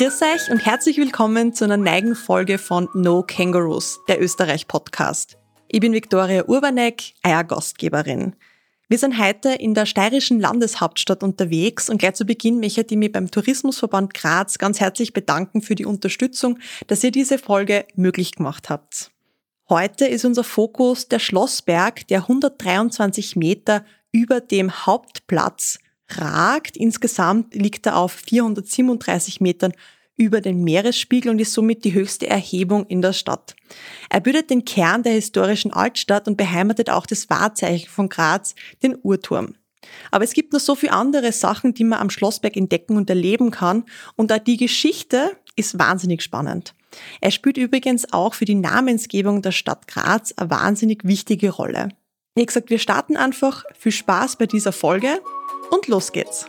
Grüß euch und herzlich willkommen zu einer neigen Folge von No Kangaroos, der Österreich-Podcast. Ich bin Viktoria Urbanek, euer Gastgeberin. Wir sind heute in der steirischen Landeshauptstadt unterwegs und gleich zu Beginn möchte ich mich beim Tourismusverband Graz ganz herzlich bedanken für die Unterstützung, dass ihr diese Folge möglich gemacht habt. Heute ist unser Fokus der Schlossberg, der 123 Meter über dem Hauptplatz ragt. Insgesamt liegt er auf 437 Metern über den Meeresspiegel und ist somit die höchste Erhebung in der Stadt. Er bildet den Kern der historischen Altstadt und beheimatet auch das Wahrzeichen von Graz, den Uhrturm. Aber es gibt noch so viele andere Sachen, die man am Schlossberg entdecken und erleben kann und auch die Geschichte ist wahnsinnig spannend. Er spielt übrigens auch für die Namensgebung der Stadt Graz eine wahnsinnig wichtige Rolle. Wie gesagt, wir starten einfach. Viel Spaß bei dieser Folge und los geht's.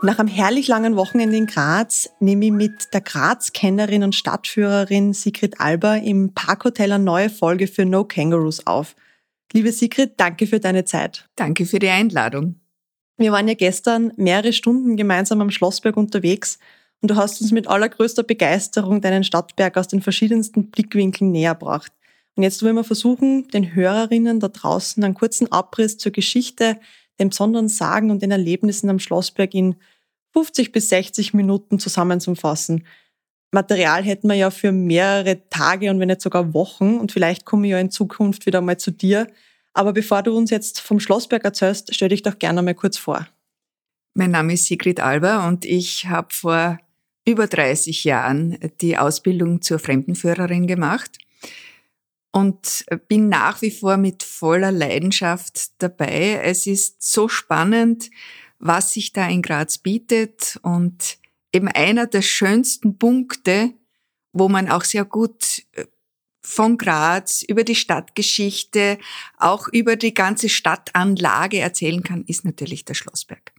Nach einem herrlich langen Wochenende in Graz nehme ich mit der Graz-Kennerin und Stadtführerin Sigrid Alba im Parkhotel eine neue Folge für No Kangaroos auf. Liebe Sigrid, danke für deine Zeit. Danke für die Einladung. Wir waren ja gestern mehrere Stunden gemeinsam am Schlossberg unterwegs und du hast uns mit allergrößter Begeisterung deinen Stadtberg aus den verschiedensten Blickwinkeln näher gebracht. Und jetzt wollen wir versuchen, den Hörerinnen da draußen einen kurzen Abriss zur Geschichte, den besonderen Sagen und den Erlebnissen am Schlossberg in 50 bis 60 Minuten zusammenzufassen. Material hätten wir ja für mehrere Tage und wenn nicht sogar Wochen und vielleicht komme ich ja in Zukunft wieder mal zu dir. Aber bevor du uns jetzt vom Schlossberg erzählst, stell dich doch gerne mal kurz vor. Mein Name ist Sigrid Alber und ich habe vor über 30 Jahren die Ausbildung zur Fremdenführerin gemacht und bin nach wie vor mit voller Leidenschaft dabei. Es ist so spannend, was sich da in Graz bietet und eben einer der schönsten Punkte, wo man auch sehr gut äh, von Graz über die Stadtgeschichte, auch über die ganze Stadtanlage erzählen kann, ist natürlich der Schlossberg.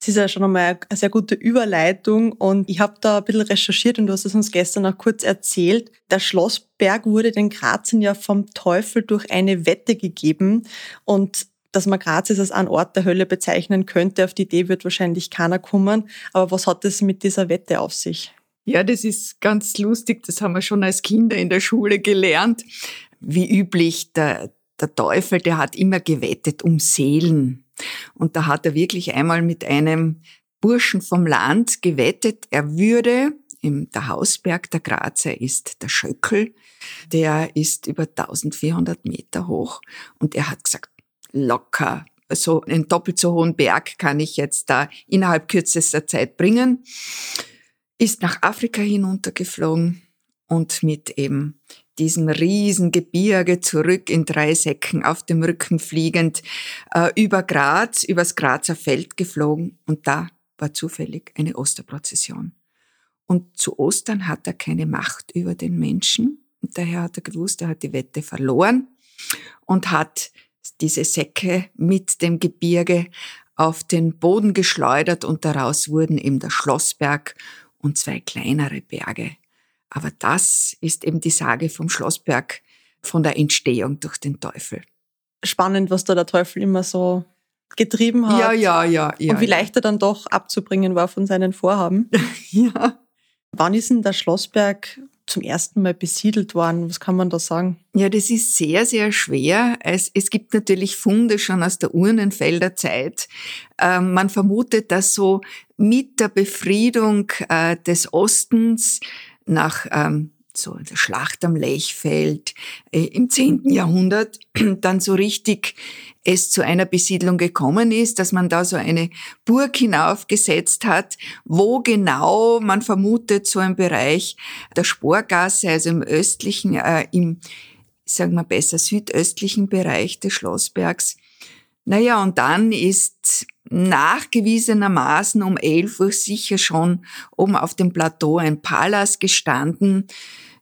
Das ist ja schon einmal eine sehr gute Überleitung und ich habe da ein bisschen recherchiert und du hast es uns gestern auch kurz erzählt. Der Schlossberg wurde den Grazern ja vom Teufel durch eine Wette gegeben und dass man Graz als einen Ort der Hölle bezeichnen könnte, auf die Idee wird wahrscheinlich keiner kommen. Aber was hat es mit dieser Wette auf sich? Ja, das ist ganz lustig. Das haben wir schon als Kinder in der Schule gelernt. Wie üblich, der, der Teufel, der hat immer gewettet um Seelen. Und da hat er wirklich einmal mit einem Burschen vom Land gewettet, er würde, im, der Hausberg der Grazer ist der Schöckel, der ist über 1400 Meter hoch. Und er hat gesagt, locker, so einen doppelt so hohen Berg kann ich jetzt da innerhalb kürzester Zeit bringen, ist nach Afrika hinuntergeflogen und mit eben diesem Riesengebirge zurück in drei Säcken auf dem Rücken fliegend äh, über Graz, übers Grazer Feld geflogen. Und da war zufällig eine Osterprozession. Und zu Ostern hat er keine Macht über den Menschen. Und daher hat er gewusst, er hat die Wette verloren und hat diese Säcke mit dem Gebirge auf den Boden geschleudert und daraus wurden eben der Schlossberg und zwei kleinere Berge aber das ist eben die Sage vom Schlossberg, von der Entstehung durch den Teufel. Spannend, was da der Teufel immer so getrieben hat. Ja, ja, ja. ja und wie leicht er dann doch abzubringen war von seinen Vorhaben. ja. Wann ist denn der Schlossberg zum ersten Mal besiedelt worden? Was kann man da sagen? Ja, das ist sehr, sehr schwer. Es, es gibt natürlich Funde schon aus der Urnenfelder Zeit. Ähm, man vermutet, dass so mit der Befriedung äh, des Ostens nach ähm, so der Schlacht am Lechfeld äh, im 10. Jahrhundert dann so richtig es zu einer Besiedlung gekommen ist, dass man da so eine Burg hinaufgesetzt hat, wo genau man vermutet so ein Bereich der Sporgasse, also im östlichen, äh, im, sagen wir besser, südöstlichen Bereich des Schlossbergs. Naja, und dann ist nachgewiesenermaßen um elf Uhr sicher schon oben auf dem Plateau ein Palas gestanden.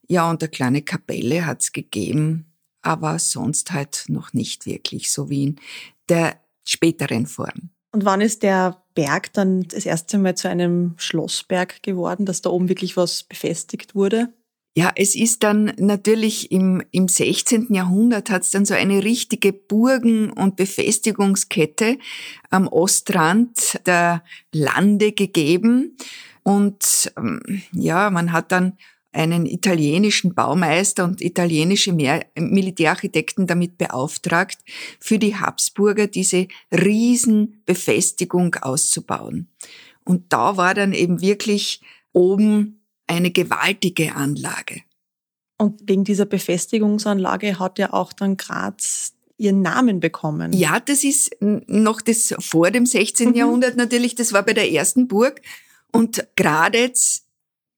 Ja, und eine kleine Kapelle hat's gegeben, aber sonst halt noch nicht wirklich, so wie in der späteren Form. Und wann ist der Berg dann das erste Mal zu einem Schlossberg geworden, dass da oben wirklich was befestigt wurde? Ja, es ist dann natürlich im, im 16. Jahrhundert hat es dann so eine richtige Burgen- und Befestigungskette am Ostrand der Lande gegeben. Und ähm, ja, man hat dann einen italienischen Baumeister und italienische Militärarchitekten damit beauftragt, für die Habsburger diese Riesenbefestigung auszubauen. Und da war dann eben wirklich oben eine gewaltige Anlage. Und wegen dieser Befestigungsanlage hat ja auch dann Graz ihren Namen bekommen. Ja, das ist noch das vor dem 16. Mhm. Jahrhundert natürlich, das war bei der ersten Burg. Und Gradetz,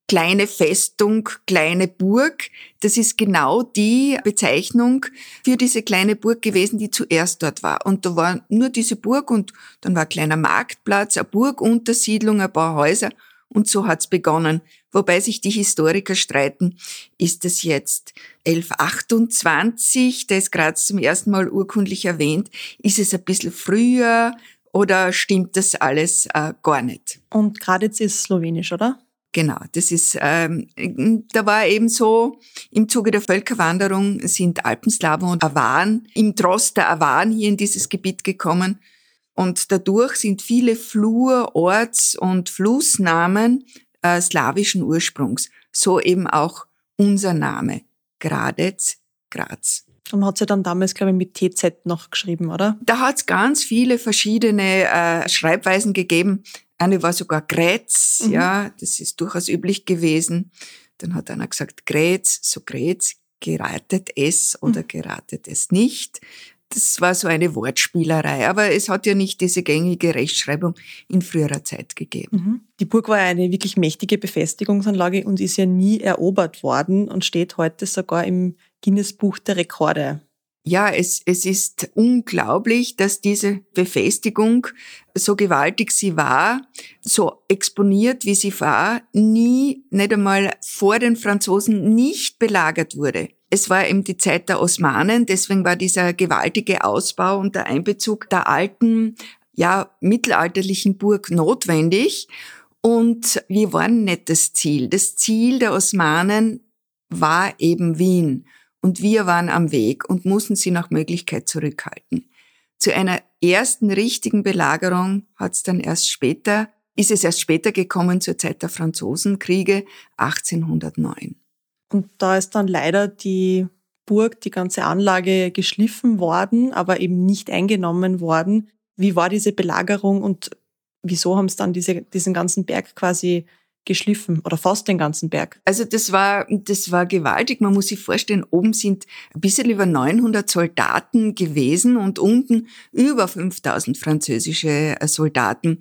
kleine Festung, kleine Burg, das ist genau die Bezeichnung für diese kleine Burg gewesen, die zuerst dort war. Und da war nur diese Burg und dann war ein kleiner Marktplatz, eine Burguntersiedlung, ein paar Häuser und so hat's begonnen. Wobei sich die Historiker streiten, ist es jetzt 1128, da ist Graz zum ersten Mal urkundlich erwähnt, ist es ein bisschen früher oder stimmt das alles äh, gar nicht? Und Graditz ist slowenisch, oder? Genau, das ist, ähm, da war eben so, im Zuge der Völkerwanderung sind Alpenslawen und Awan im Trost der Awan hier in dieses Gebiet gekommen und dadurch sind viele Flur-, Orts- und Flussnamen äh, slawischen Ursprungs. So eben auch unser Name. Gradetz, Graz. Und man hat sie dann damals, glaube ich, mit TZ noch geschrieben, oder? Da hat es ganz viele verschiedene äh, Schreibweisen gegeben. Eine war sogar Grätz, mhm. ja, das ist durchaus üblich gewesen. Dann hat einer gesagt Grätz, so Grätz, geratet es oder mhm. geratet es nicht das war so eine Wortspielerei, aber es hat ja nicht diese gängige Rechtschreibung in früherer Zeit gegeben. Mhm. Die Burg war eine wirklich mächtige Befestigungsanlage und ist ja nie erobert worden und steht heute sogar im Guinness Buch der Rekorde. Ja, es, es ist unglaublich, dass diese Befestigung, so gewaltig sie war, so exponiert wie sie war, nie, nicht einmal vor den Franzosen nicht belagert wurde. Es war eben die Zeit der Osmanen, deswegen war dieser gewaltige Ausbau und der Einbezug der alten, ja, mittelalterlichen Burg notwendig. Und wir waren nicht das Ziel. Das Ziel der Osmanen war eben Wien. Und wir waren am Weg und mussten sie nach Möglichkeit zurückhalten. Zu einer ersten richtigen Belagerung hat es dann erst später, ist es erst später gekommen zur Zeit der Franzosenkriege 1809. Und da ist dann leider die Burg, die ganze Anlage geschliffen worden, aber eben nicht eingenommen worden. Wie war diese Belagerung und wieso haben es dann diese, diesen ganzen Berg quasi geschliffen oder fast den ganzen Berg. Also das war, das war gewaltig. Man muss sich vorstellen, oben sind ein bisschen über 900 Soldaten gewesen und unten über 5000 französische äh, Soldaten.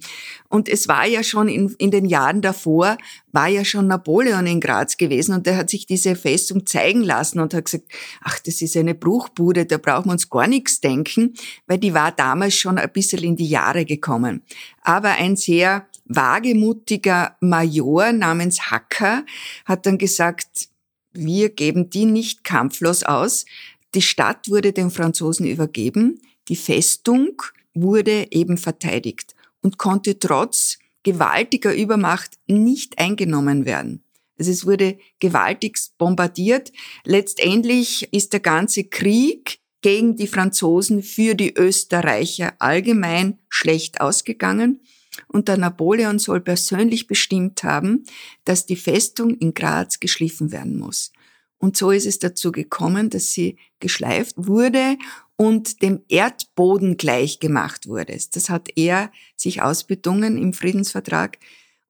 Und es war ja schon in, in den Jahren davor, war ja schon Napoleon in Graz gewesen und der hat sich diese Festung zeigen lassen und hat gesagt, ach, das ist eine Bruchbude, da brauchen wir uns gar nichts denken, weil die war damals schon ein bisschen in die Jahre gekommen. Aber ein sehr wagemutiger Major namens Hacker hat dann gesagt, wir geben die nicht kampflos aus. Die Stadt wurde den Franzosen übergeben, die Festung wurde eben verteidigt und konnte trotz gewaltiger Übermacht nicht eingenommen werden. Also es wurde gewaltigst bombardiert. Letztendlich ist der ganze Krieg gegen die Franzosen für die Österreicher allgemein schlecht ausgegangen und der Napoleon soll persönlich bestimmt haben, dass die Festung in Graz geschliffen werden muss. Und so ist es dazu gekommen, dass sie geschleift wurde und dem Erdboden gleich gemacht wurde. Das hat er sich ausbedungen im Friedensvertrag.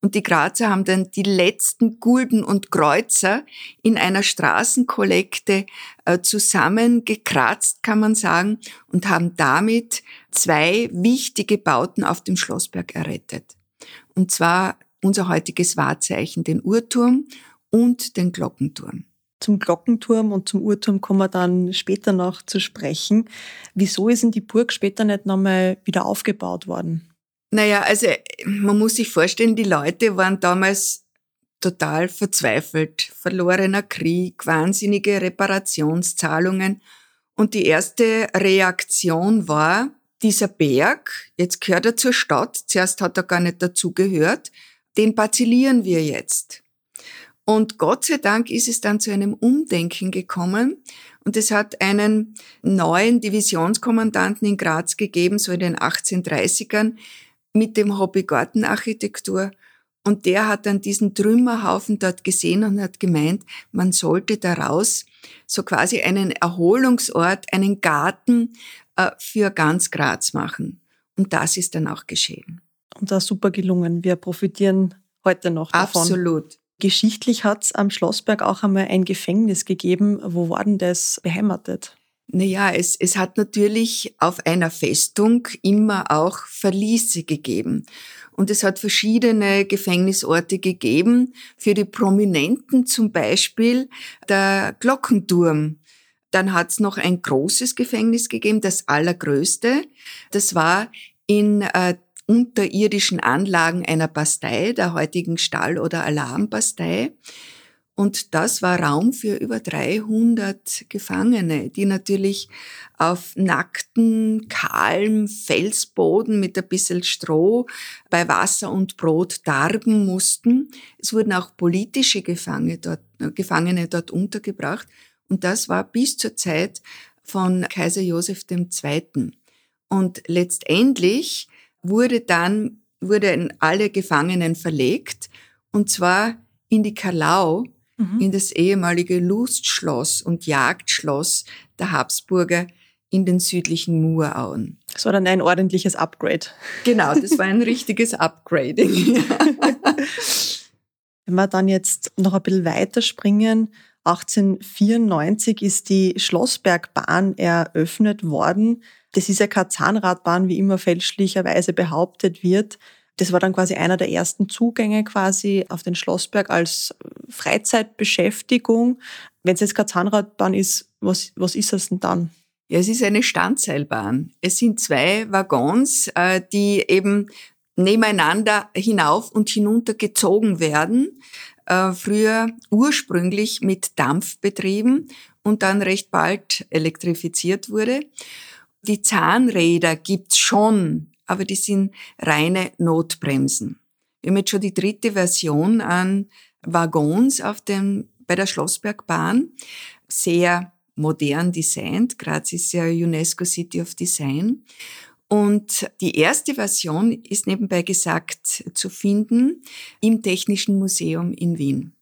Und die Grazer haben dann die letzten Gulden und Kreuzer in einer Straßenkollekte äh, zusammengekratzt, kann man sagen, und haben damit zwei wichtige Bauten auf dem Schlossberg errettet. Und zwar unser heutiges Wahrzeichen, den Uhrturm und den Glockenturm. Zum Glockenturm und zum Uhrturm kommen wir dann später noch zu sprechen. Wieso ist denn die Burg später nicht nochmal wieder aufgebaut worden? Naja, also man muss sich vorstellen, die Leute waren damals total verzweifelt. Verlorener Krieg, wahnsinnige Reparationszahlungen. Und die erste Reaktion war, dieser Berg, jetzt gehört er zur Stadt, zuerst hat er gar nicht dazugehört, den bazillieren wir jetzt. Und Gott sei Dank ist es dann zu einem Umdenken gekommen. Und es hat einen neuen Divisionskommandanten in Graz gegeben, so in den 1830ern, mit dem Hobby Gartenarchitektur. Und der hat dann diesen Trümmerhaufen dort gesehen und hat gemeint, man sollte daraus so quasi einen Erholungsort, einen Garten äh, für ganz Graz machen. Und das ist dann auch geschehen. Und das ist super gelungen. Wir profitieren heute noch davon. Absolut. Geschichtlich hat es am Schlossberg auch einmal ein Gefängnis gegeben. Wo war denn das beheimatet? Naja, es, es hat natürlich auf einer Festung immer auch Verliese gegeben. Und es hat verschiedene Gefängnisorte gegeben. Für die Prominenten zum Beispiel der Glockenturm. Dann hat es noch ein großes Gefängnis gegeben, das allergrößte. Das war in äh, unterirdischen Anlagen einer Bastei, der heutigen Stall- oder Alarmbastei. Und das war Raum für über 300 Gefangene, die natürlich auf nackten, kahlem Felsboden mit ein bisschen Stroh bei Wasser und Brot darben mussten. Es wurden auch politische Gefangene dort, Gefangene dort untergebracht. Und das war bis zur Zeit von Kaiser Joseph II. Und letztendlich wurde dann, wurden alle Gefangenen verlegt, und zwar in die Kalau, mhm. in das ehemalige Lustschloss und Jagdschloss der Habsburger in den südlichen Murauen. Das war dann ein ordentliches Upgrade. Genau, das war ein richtiges Upgrading. Wenn wir dann jetzt noch ein bisschen weiterspringen, 1894 ist die Schlossbergbahn eröffnet worden. Das ist ja keine Zahnradbahn, wie immer fälschlicherweise behauptet wird. Das war dann quasi einer der ersten Zugänge quasi auf den Schlossberg als Freizeitbeschäftigung. Wenn es jetzt keine Zahnradbahn ist, was, was ist das denn dann? Ja, es ist eine Standseilbahn. Es sind zwei Waggons, äh, die eben nebeneinander hinauf und hinunter gezogen werden. Äh, früher ursprünglich mit Dampf betrieben und dann recht bald elektrifiziert wurde. Die Zahnräder gibt's schon, aber die sind reine Notbremsen. Wir haben jetzt schon die dritte Version an Waggons auf dem, bei der Schlossbergbahn. Sehr modern designt. Graz ist ja UNESCO City of Design. Und die erste Version ist nebenbei gesagt zu finden im Technischen Museum in Wien.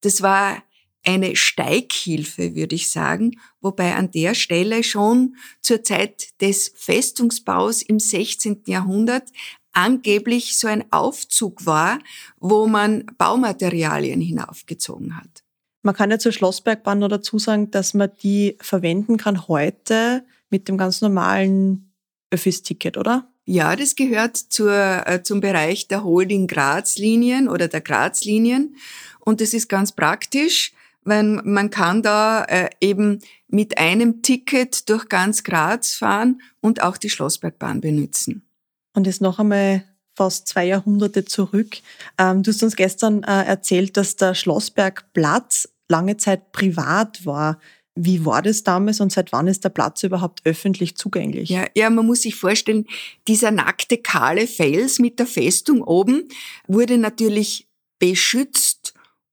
Das war eine Steighilfe, würde ich sagen, wobei an der Stelle schon zur Zeit des Festungsbaus im 16. Jahrhundert angeblich so ein Aufzug war, wo man Baumaterialien hinaufgezogen hat. Man kann ja zur Schlossbergbahn nur dazu sagen, dass man die verwenden kann heute mit dem ganz normalen Öffis-Ticket, oder? Ja, das gehört zur, äh, zum Bereich der Holding Graz-Linien oder der Graz-Linien. Und das ist ganz praktisch weil man kann da äh, eben mit einem Ticket durch ganz Graz fahren und auch die Schlossbergbahn benutzen. Und jetzt noch einmal fast zwei Jahrhunderte zurück. Ähm, du hast uns gestern äh, erzählt, dass der Schlossbergplatz lange Zeit privat war. Wie war das damals und seit wann ist der Platz überhaupt öffentlich zugänglich? Ja, ja, man muss sich vorstellen, dieser nackte kahle Fels mit der Festung oben wurde natürlich beschützt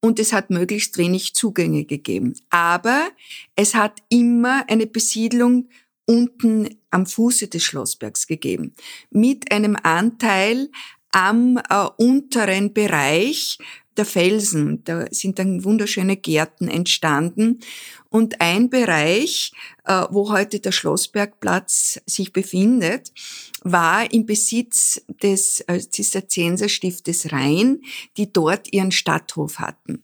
und es hat möglichst wenig Zugänge gegeben. Aber es hat immer eine Besiedlung unten am Fuße des Schlossbergs gegeben, mit einem Anteil am äh, unteren Bereich der Felsen. Da sind dann wunderschöne Gärten entstanden. Und ein Bereich, äh, wo heute der Schlossbergplatz sich befindet, war im Besitz des äh, Zisterzienserstiftes Rhein, die dort ihren Stadthof hatten.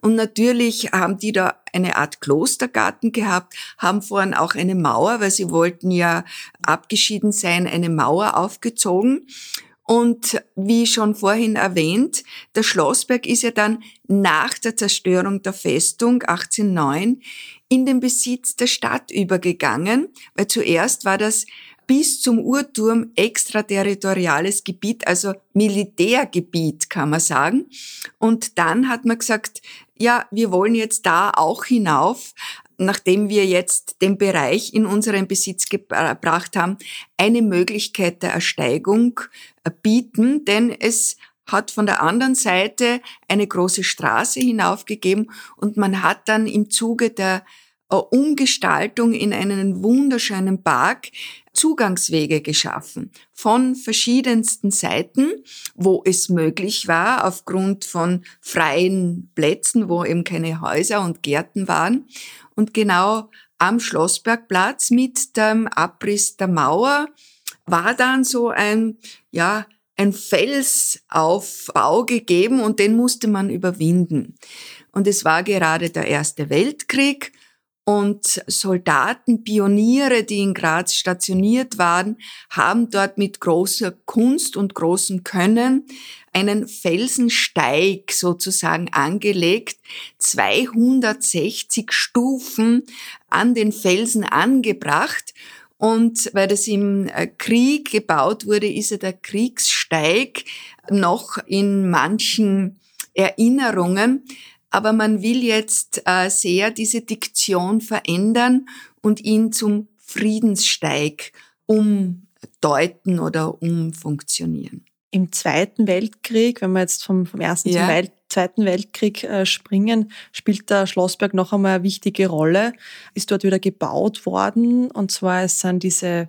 Und natürlich haben die da eine Art Klostergarten gehabt, haben vorhin auch eine Mauer, weil sie wollten ja abgeschieden sein, eine Mauer aufgezogen. Und wie schon vorhin erwähnt, der Schlossberg ist ja dann nach der Zerstörung der Festung 1809 in den Besitz der Stadt übergegangen, weil zuerst war das bis zum Uhrturm extraterritoriales Gebiet, also Militärgebiet, kann man sagen. Und dann hat man gesagt, ja, wir wollen jetzt da auch hinauf, nachdem wir jetzt den Bereich in unseren Besitz gebracht haben, eine Möglichkeit der Ersteigung bieten, denn es hat von der anderen Seite eine große Straße hinaufgegeben und man hat dann im Zuge der äh, Umgestaltung in einen wunderschönen Park Zugangswege geschaffen von verschiedensten Seiten, wo es möglich war, aufgrund von freien Plätzen, wo eben keine Häuser und Gärten waren. Und genau am Schlossbergplatz mit dem Abriss der Mauer war dann so ein, ja, ein Felsaufbau gegeben und den musste man überwinden. Und es war gerade der Erste Weltkrieg und Soldaten, Pioniere, die in Graz stationiert waren, haben dort mit großer Kunst und großem Können einen Felsensteig sozusagen angelegt, 260 Stufen an den Felsen angebracht. Und weil das im äh, Krieg gebaut wurde, ist er der Kriegssteig noch in manchen Erinnerungen aber man will jetzt äh, sehr diese Diktion verändern und ihn zum Friedenssteig umdeuten oder umfunktionieren. Im Zweiten Weltkrieg, wenn wir jetzt vom, vom Ersten ja. zum Welt, Zweiten Weltkrieg äh, springen, spielt der Schlossberg noch einmal eine wichtige Rolle, ist dort wieder gebaut worden. Und zwar es sind diese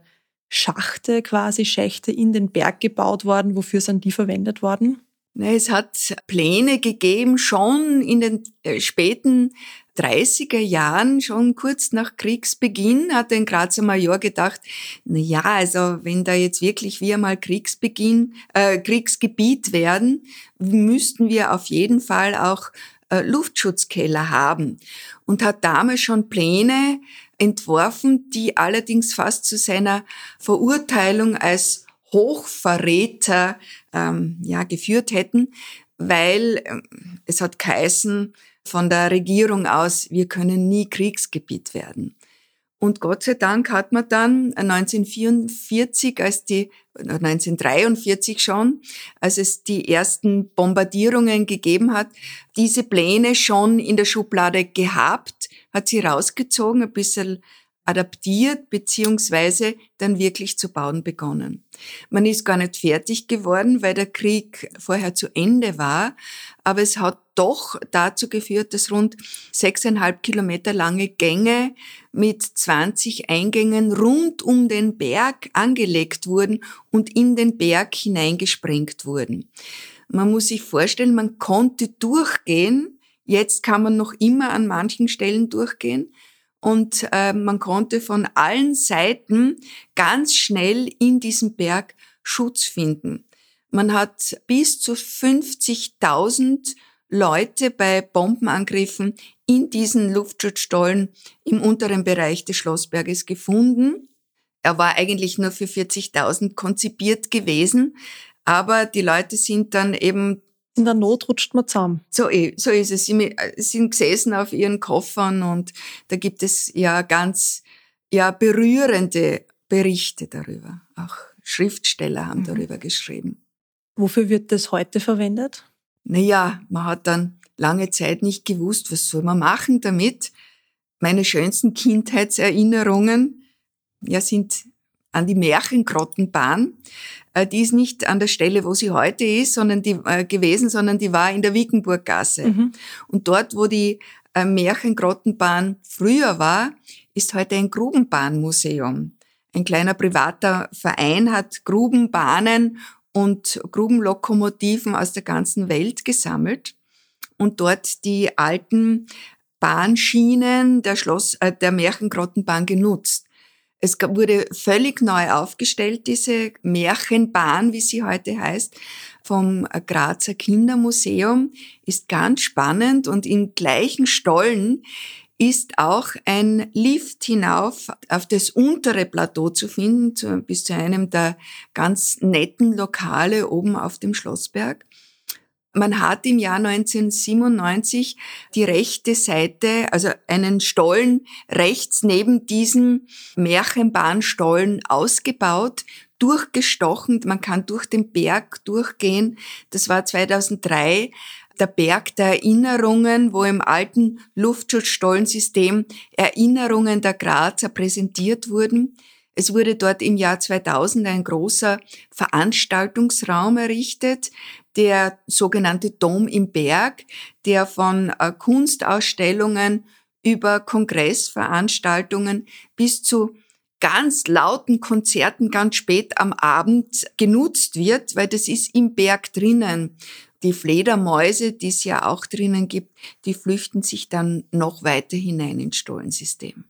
Schachte quasi, Schächte in den Berg gebaut worden. Wofür sind die verwendet worden? Es hat Pläne gegeben, schon in den äh, späten 30er Jahren, schon kurz nach Kriegsbeginn, hat ein Grazer Major gedacht, na ja, also wenn da jetzt wirklich wir mal Kriegsbeginn, äh, Kriegsgebiet werden, müssten wir auf jeden Fall auch äh, Luftschutzkeller haben. Und hat damals schon Pläne entworfen, die allerdings fast zu seiner Verurteilung als Hochverräter ähm, ja, geführt hätten, weil ähm, es hat geheißen von der Regierung aus, wir können nie Kriegsgebiet werden. Und Gott sei Dank hat man dann 1944, als die 1943 schon, als es die ersten Bombardierungen gegeben hat, diese Pläne schon in der Schublade gehabt, hat sie rausgezogen, ein bisschen adaptiert beziehungsweise dann wirklich zu bauen begonnen. Man ist gar nicht fertig geworden, weil der Krieg vorher zu Ende war, aber es hat doch dazu geführt, dass rund sechseinhalb Kilometer lange Gänge mit 20 Eingängen rund um den Berg angelegt wurden und in den Berg hineingesprengt wurden. Man muss sich vorstellen, man konnte durchgehen, jetzt kann man noch immer an manchen Stellen durchgehen, und äh, man konnte von allen Seiten ganz schnell in diesem Berg Schutz finden. Man hat bis zu 50.000 Leute bei Bombenangriffen in diesen Luftschutzstollen im unteren Bereich des Schlossberges gefunden. Er war eigentlich nur für 40.000 konzipiert gewesen, aber die Leute sind dann eben in der Not rutscht man zusammen. So, eh, so ist es. Sie äh, sind gesessen auf ihren Koffern und da gibt es ja ganz ja, berührende Berichte darüber. Auch Schriftsteller haben mhm. darüber geschrieben. Wofür wird das heute verwendet? Naja, man hat dann lange Zeit nicht gewusst, was soll man machen damit. Meine schönsten Kindheitserinnerungen ja, sind an die Märchengrottenbahn. Äh, die ist nicht an der Stelle, wo sie heute ist, sondern die äh, gewesen, sondern die war in der Wickenburggasse. Mhm. Und dort, wo die äh, Märchengrottenbahn früher war, ist heute ein Grubenbahnmuseum. Ein kleiner privater Verein hat Grubenbahnen und Grubenlokomotiven aus der ganzen Welt gesammelt und dort die alten Bahnschienen der Schloss, äh, der Märchengrottenbahn genutzt. Es wurde völlig neu aufgestellt, diese Märchenbahn, wie sie heute heißt, vom Grazer Kindermuseum, ist ganz spannend und in gleichen Stollen ist auch ein Lift hinauf auf das untere Plateau zu finden, zu, bis zu einem der ganz netten Lokale oben auf dem Schlossberg. Man hat im Jahr 1997 die rechte Seite, also einen Stollen rechts neben diesem Märchenbahnstollen ausgebaut, durchgestochen. Man kann durch den Berg durchgehen. Das war 2003 der Berg der Erinnerungen, wo im alten Luftschutzstollensystem Erinnerungen der Grazer präsentiert wurden. Es wurde dort im Jahr 2000 ein großer Veranstaltungsraum errichtet, der sogenannte Dom im Berg, der von äh, Kunstausstellungen über Kongressveranstaltungen bis zu ganz lauten Konzerten ganz spät am Abend genutzt wird, weil das ist im Berg drinnen. Die Fledermäuse, die es ja auch drinnen gibt, die flüchten sich dann noch weiter hinein ins Stollensystem.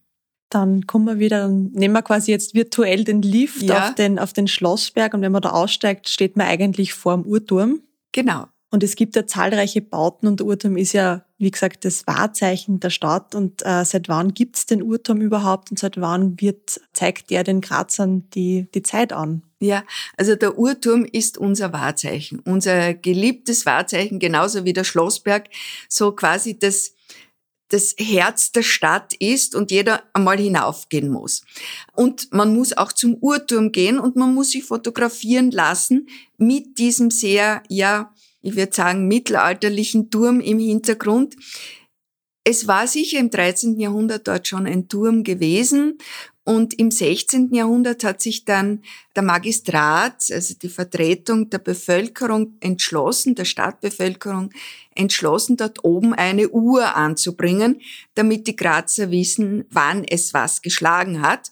Dann kommen wir wieder, nehmen wir quasi jetzt virtuell den Lift ja. auf, den, auf den Schlossberg und wenn man da aussteigt, steht man eigentlich vor dem Uhrturm. Genau. Und es gibt ja zahlreiche Bauten und der Uhrturm ist ja, wie gesagt, das Wahrzeichen der Stadt. Und äh, seit wann gibt's den Uhrturm überhaupt und seit wann wird, zeigt der den Grazern die, die Zeit an? Ja, also der Uhrturm ist unser Wahrzeichen, unser geliebtes Wahrzeichen, genauso wie der Schlossberg, so quasi das das Herz der Stadt ist und jeder einmal hinaufgehen muss. Und man muss auch zum Uhrturm gehen und man muss sich fotografieren lassen mit diesem sehr, ja, ich würde sagen, mittelalterlichen Turm im Hintergrund. Es war sicher im 13. Jahrhundert dort schon ein Turm gewesen und im 16. Jahrhundert hat sich dann der Magistrat, also die Vertretung der Bevölkerung entschlossen, der Stadtbevölkerung entschlossen, dort oben eine Uhr anzubringen, damit die Grazer wissen, wann es was geschlagen hat.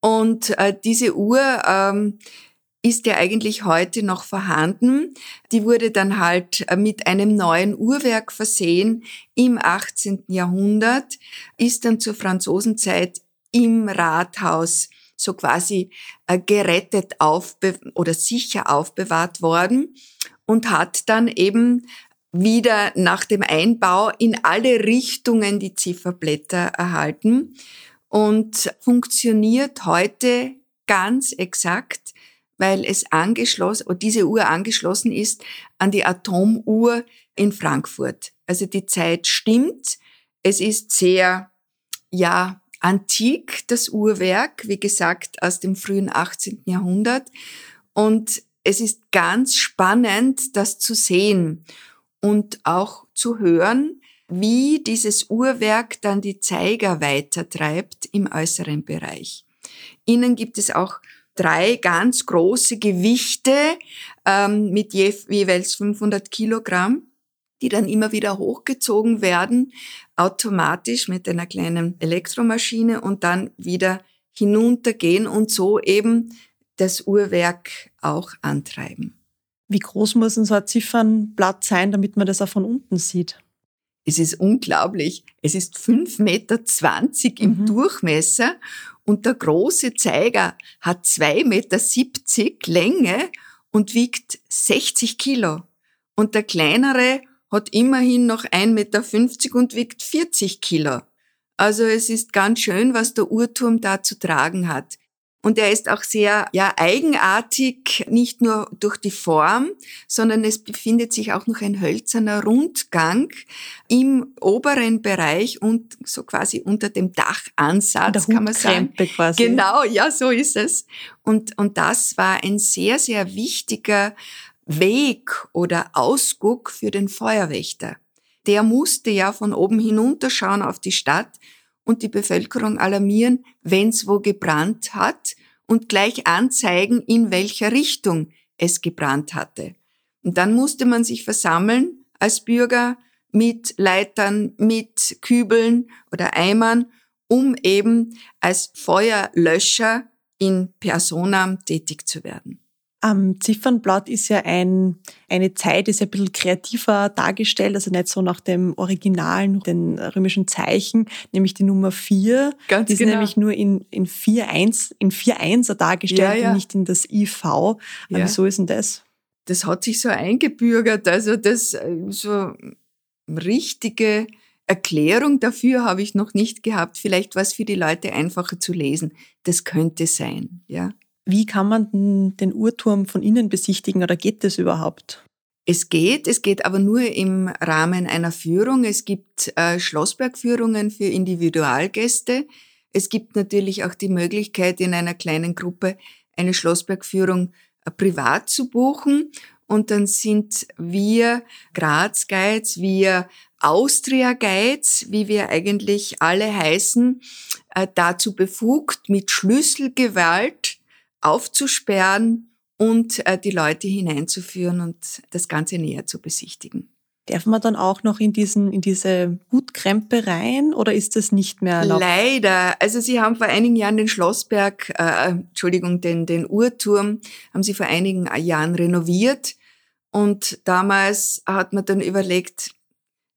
Und äh, diese Uhr ähm, ist ja eigentlich heute noch vorhanden. Die wurde dann halt äh, mit einem neuen Uhrwerk versehen im 18. Jahrhundert, ist dann zur Franzosenzeit im Rathaus so quasi äh, gerettet aufbe oder sicher aufbewahrt worden und hat dann eben wieder nach dem Einbau in alle Richtungen die Zifferblätter erhalten und funktioniert heute ganz exakt weil es angeschlossen, diese Uhr angeschlossen ist an die Atomuhr in Frankfurt. Also die Zeit stimmt. Es ist sehr, ja, antik, das Uhrwerk, wie gesagt, aus dem frühen 18. Jahrhundert. Und es ist ganz spannend, das zu sehen und auch zu hören, wie dieses Uhrwerk dann die Zeiger weitertreibt im äußeren Bereich. Innen gibt es auch drei ganz große Gewichte ähm, mit je, jeweils 500 Kilogramm, die dann immer wieder hochgezogen werden, automatisch mit einer kleinen Elektromaschine und dann wieder hinuntergehen und so eben das Uhrwerk auch antreiben. Wie groß muss denn so ein Ziffernblatt sein, damit man das auch von unten sieht? Es ist unglaublich. Es ist 5,20 Meter im mhm. Durchmesser und der große Zeiger hat 2,70 Meter Länge und wiegt 60 Kilo. Und der kleinere hat immerhin noch 1,50 Meter und wiegt 40 Kilo. Also es ist ganz schön, was der Uhrturm da zu tragen hat. Und er ist auch sehr ja, eigenartig, nicht nur durch die Form, sondern es befindet sich auch noch ein hölzerner Rundgang im oberen Bereich und so quasi unter dem Dachansatz, kann man sagen. Quasi. Genau, ja, so ist es. Und, und das war ein sehr, sehr wichtiger Weg oder Ausguck für den Feuerwächter. Der musste ja von oben hinunterschauen auf die Stadt und die Bevölkerung alarmieren, wenn es wo gebrannt hat und gleich anzeigen, in welcher Richtung es gebrannt hatte. Und dann musste man sich versammeln als Bürger mit Leitern, mit Kübeln oder Eimern, um eben als Feuerlöscher in Personam tätig zu werden. Am Ziffernblatt ist ja ein, eine Zeit, ist ja ein bisschen kreativer dargestellt, also nicht so nach dem originalen, den römischen Zeichen, nämlich die Nummer 4. Ganz die ist genau. nämlich nur in, in 4-1, in 4-1er dargestellt Ja, ja. und nicht in das IV. Ja. Wieso ist denn das? das hat sich so eingebürgert. Also das äh, so richtige Erklärung dafür habe ich noch nicht gehabt. Vielleicht war es für die Leute einfacher zu lesen. Das könnte sein, ja. Wie kann man den Uhrturm von innen besichtigen oder geht das überhaupt? Es geht, es geht aber nur im Rahmen einer Führung. Es gibt äh, Schlossbergführungen für Individualgäste. Es gibt natürlich auch die Möglichkeit, in einer kleinen Gruppe eine Schlossbergführung äh, privat zu buchen. Und dann sind wir Graz Guides, wir Austria Guides, wie wir eigentlich alle heißen, äh, dazu befugt, mit Schlüsselgewalt aufzusperren und äh, die Leute hineinzuführen und das Ganze näher zu besichtigen. Darf man dann auch noch in, diesen, in diese Hutkrempe rein oder ist das nicht mehr erlaubt? Leider. Also Sie haben vor einigen Jahren den Schlossberg, äh, Entschuldigung, den, den Uhrturm, haben Sie vor einigen Jahren renoviert. Und damals hat man dann überlegt,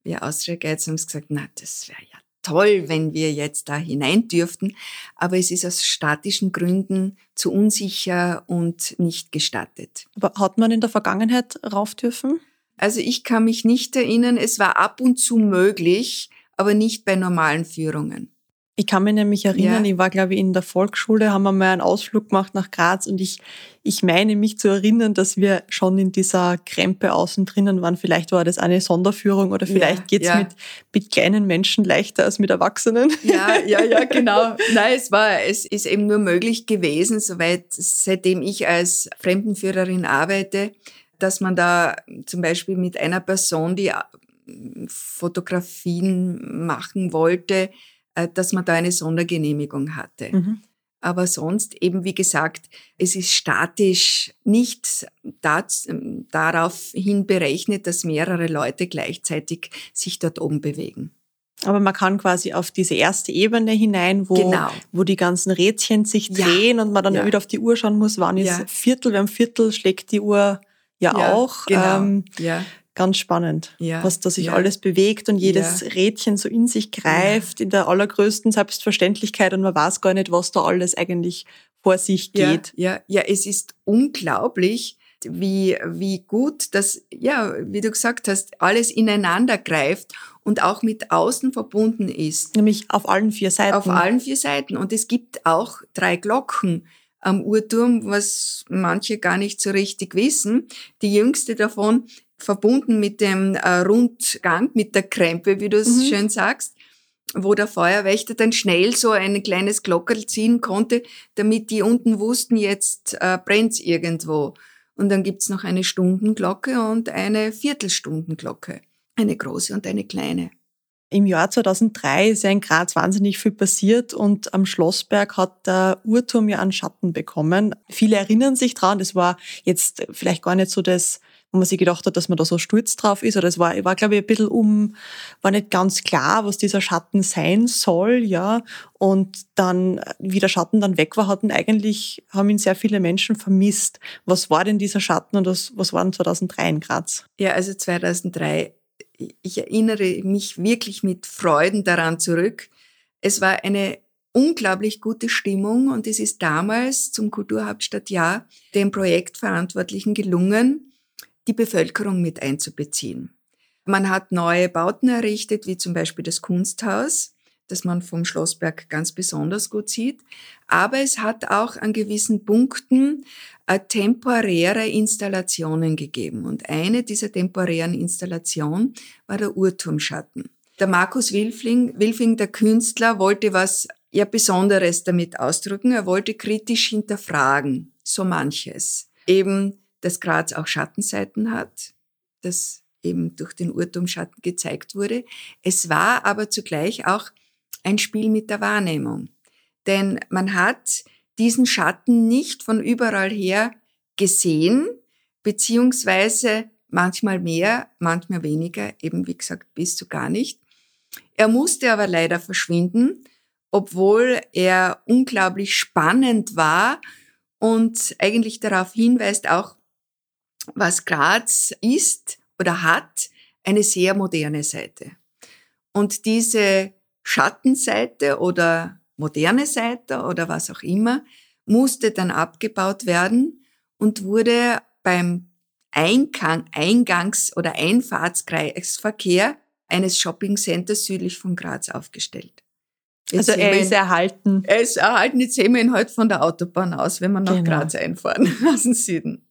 wir Austria Guides haben gesagt, na, das wäre ja toll, wenn wir jetzt da hinein dürften. Aber es ist aus statischen Gründen zu unsicher und nicht gestattet. Aber hat man in der Vergangenheit rauf dürfen? Also ich kann mich nicht erinnern, es war ab und zu möglich, aber nicht bei normalen Führungen. Ich kann mich nämlich erinnern, ja. ich war, glaube ich, in der Volksschule, haben wir mal einen Ausflug gemacht nach Graz und ich, ich meine mich zu erinnern, dass wir schon in dieser Krempe außen drinnen waren. Vielleicht war das eine Sonderführung oder vielleicht ja, geht's ja. mit, mit kleinen Menschen leichter als mit Erwachsenen. Ja, ja, ja, genau. Nein, es war, es ist eben nur möglich gewesen, soweit, seitdem ich als Fremdenführerin arbeite, dass man da zum Beispiel mit einer Person, die äh, Fotografien machen wollte, dass man da eine Sondergenehmigung hatte. Mhm. Aber sonst eben, wie gesagt, es ist statisch nicht daraufhin berechnet, dass mehrere Leute gleichzeitig sich dort oben bewegen. Aber man kann quasi auf diese erste Ebene hinein, wo, genau. wo die ganzen Rädchen sich drehen ja. und man dann ja. wieder auf die Uhr schauen muss, wann ist ja. Viertel, beim Viertel schlägt die Uhr ja, ja auch. Genau. Ähm, ja. Ganz spannend, ja. was da sich ja. alles bewegt und jedes ja. Rädchen so in sich greift, in der allergrößten Selbstverständlichkeit und man weiß gar nicht, was da alles eigentlich vor sich geht. Ja, ja, es ist unglaublich, wie, wie gut das, ja, wie du gesagt hast, alles ineinander greift und auch mit außen verbunden ist. Nämlich auf allen vier Seiten. Auf allen vier Seiten. Und es gibt auch drei Glocken am Uhrturm, was manche gar nicht so richtig wissen. Die jüngste davon verbunden mit dem äh, Rundgang, mit der Krempe, wie du es mhm. schön sagst, wo der Feuerwächter dann schnell so ein kleines Glockerl ziehen konnte, damit die unten wussten, jetzt äh, brennt's irgendwo. Und dann gibt's noch eine Stundenglocke und eine Viertelstundenglocke. Eine große und eine kleine. Im Jahr 2003 ist ja in Graz wahnsinnig viel passiert und am Schlossberg hat der Uhrturm ja einen Schatten bekommen. Viele erinnern sich dran, das war jetzt vielleicht gar nicht so das, wo man sich gedacht hat, dass man da so stolz drauf ist, oder es war, war glaube ich, ein bisschen um, war nicht ganz klar, was dieser Schatten sein soll, ja. Und dann, wie der Schatten dann weg war, hatten eigentlich, haben ihn sehr viele Menschen vermisst. Was war denn dieser Schatten und was, was war denn 2003 in Graz? Ja, also 2003 ich erinnere mich wirklich mit Freuden daran zurück. Es war eine unglaublich gute Stimmung und es ist damals zum Kulturhauptstadtjahr dem Projektverantwortlichen gelungen, die Bevölkerung mit einzubeziehen. Man hat neue Bauten errichtet, wie zum Beispiel das Kunsthaus das man vom Schlossberg ganz besonders gut sieht. Aber es hat auch an gewissen Punkten äh, temporäre Installationen gegeben. Und eine dieser temporären Installationen war der Uhrturmschatten. Der Markus Wilfling, Wilfing, der Künstler, wollte was ja Besonderes damit ausdrücken. Er wollte kritisch hinterfragen, so manches. Eben, dass Graz auch Schattenseiten hat, das eben durch den Uhrturmschatten gezeigt wurde. Es war aber zugleich auch ein Spiel mit der Wahrnehmung. Denn man hat diesen Schatten nicht von überall her gesehen, beziehungsweise manchmal mehr, manchmal weniger, eben wie gesagt bis zu gar nicht. Er musste aber leider verschwinden, obwohl er unglaublich spannend war und eigentlich darauf hinweist auch, was Graz ist oder hat, eine sehr moderne Seite. Und diese Schattenseite oder moderne Seite oder was auch immer, musste dann abgebaut werden und wurde beim Eingang, Eingangs- oder Einfahrtskreisverkehr eines Shoppingcenters südlich von Graz aufgestellt. Jetzt also er ist erhalten. Er ist erhalten, jetzt sehen wir ihn heute von der Autobahn aus, wenn wir nach genau. Graz einfahren aus dem Süden.